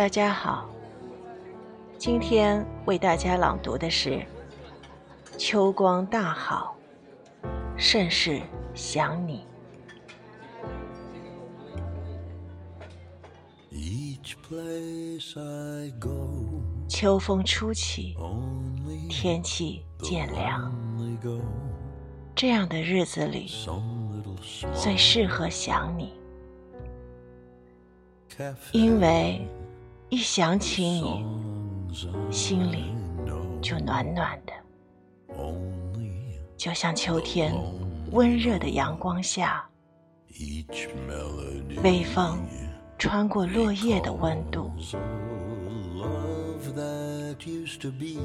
大家好，今天为大家朗读的是《秋光大好，甚是想你》。秋风初起，天气渐凉，这样的日子里，最适合想你，因为一想起你，心里就暖暖的，就像秋天温热的阳光下，微风。穿过落叶的温度，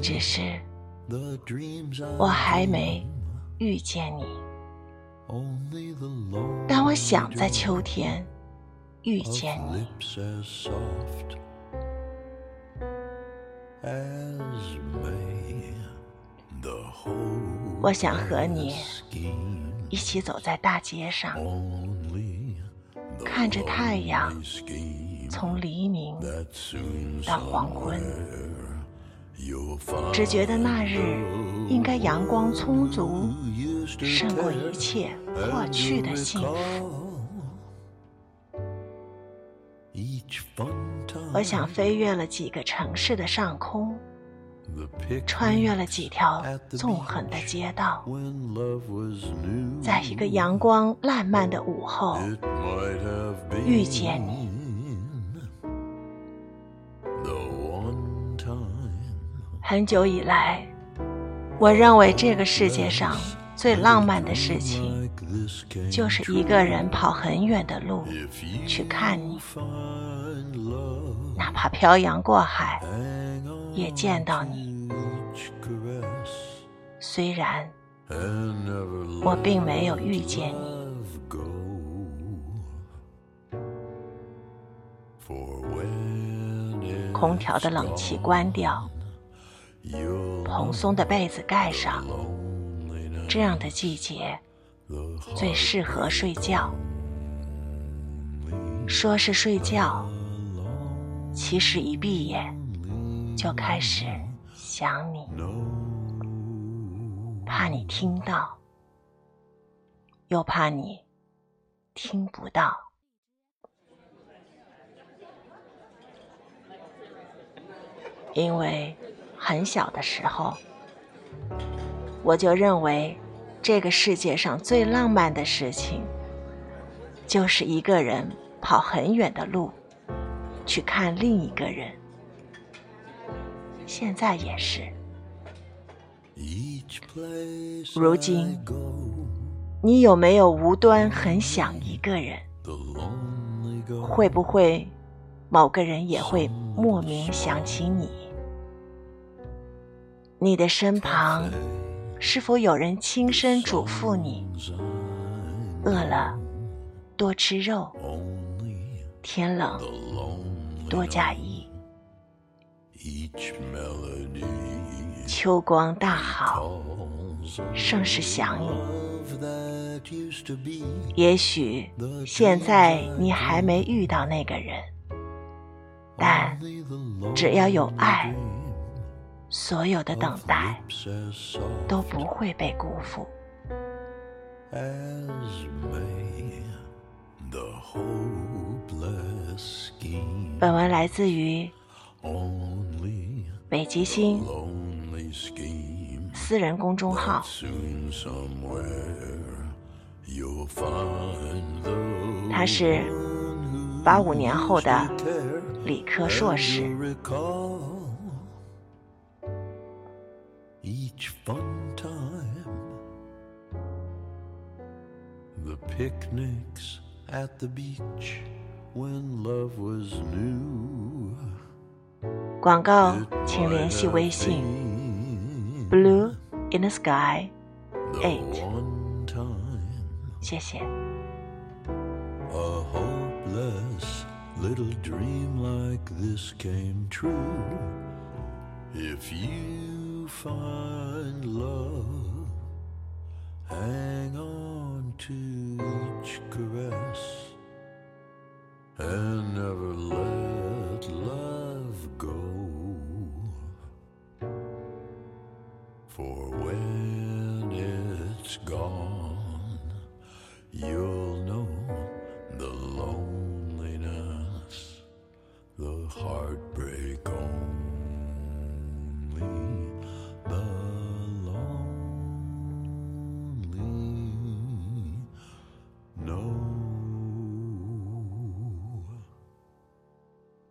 只是我还没遇见你。但我想在秋天遇见你。我想和你一起走在大街上。看着太阳从黎明到黄昏，只觉得那日应该阳光充足，胜过一切 过去的幸福。我想飞越了几个城市的上空。穿越了几条纵横的街道，在一个阳光烂漫的午后遇见你。很久以来，我认为这个世界上最浪漫的事情，就是一个人跑很远的路去看你，哪怕漂洋过海。也见到你，虽然我并没有遇见你。空调的冷气关掉，蓬松的被子盖上，这样的季节最适合睡觉。说是睡觉，其实一闭眼。就开始想你，怕你听到，又怕你听不到。因为很小的时候，我就认为这个世界上最浪漫的事情，就是一个人跑很远的路去看另一个人。现在也是。如今，你有没有无端很想一个人？会不会某个人也会莫名想起你？你的身旁是否有人轻声嘱咐你：饿了多吃肉，天冷多加衣。秋光大好，甚是想你。也许现在你还没遇到那个人，但只要有爱，所有的等待都不会被辜负。本文来自于。北极星私人公众号，他是八五年后的理科硕士。广告，请联系微信 blue in the sky eight，谢谢。 find love, hang on to each caress and never let love go. For when it's gone,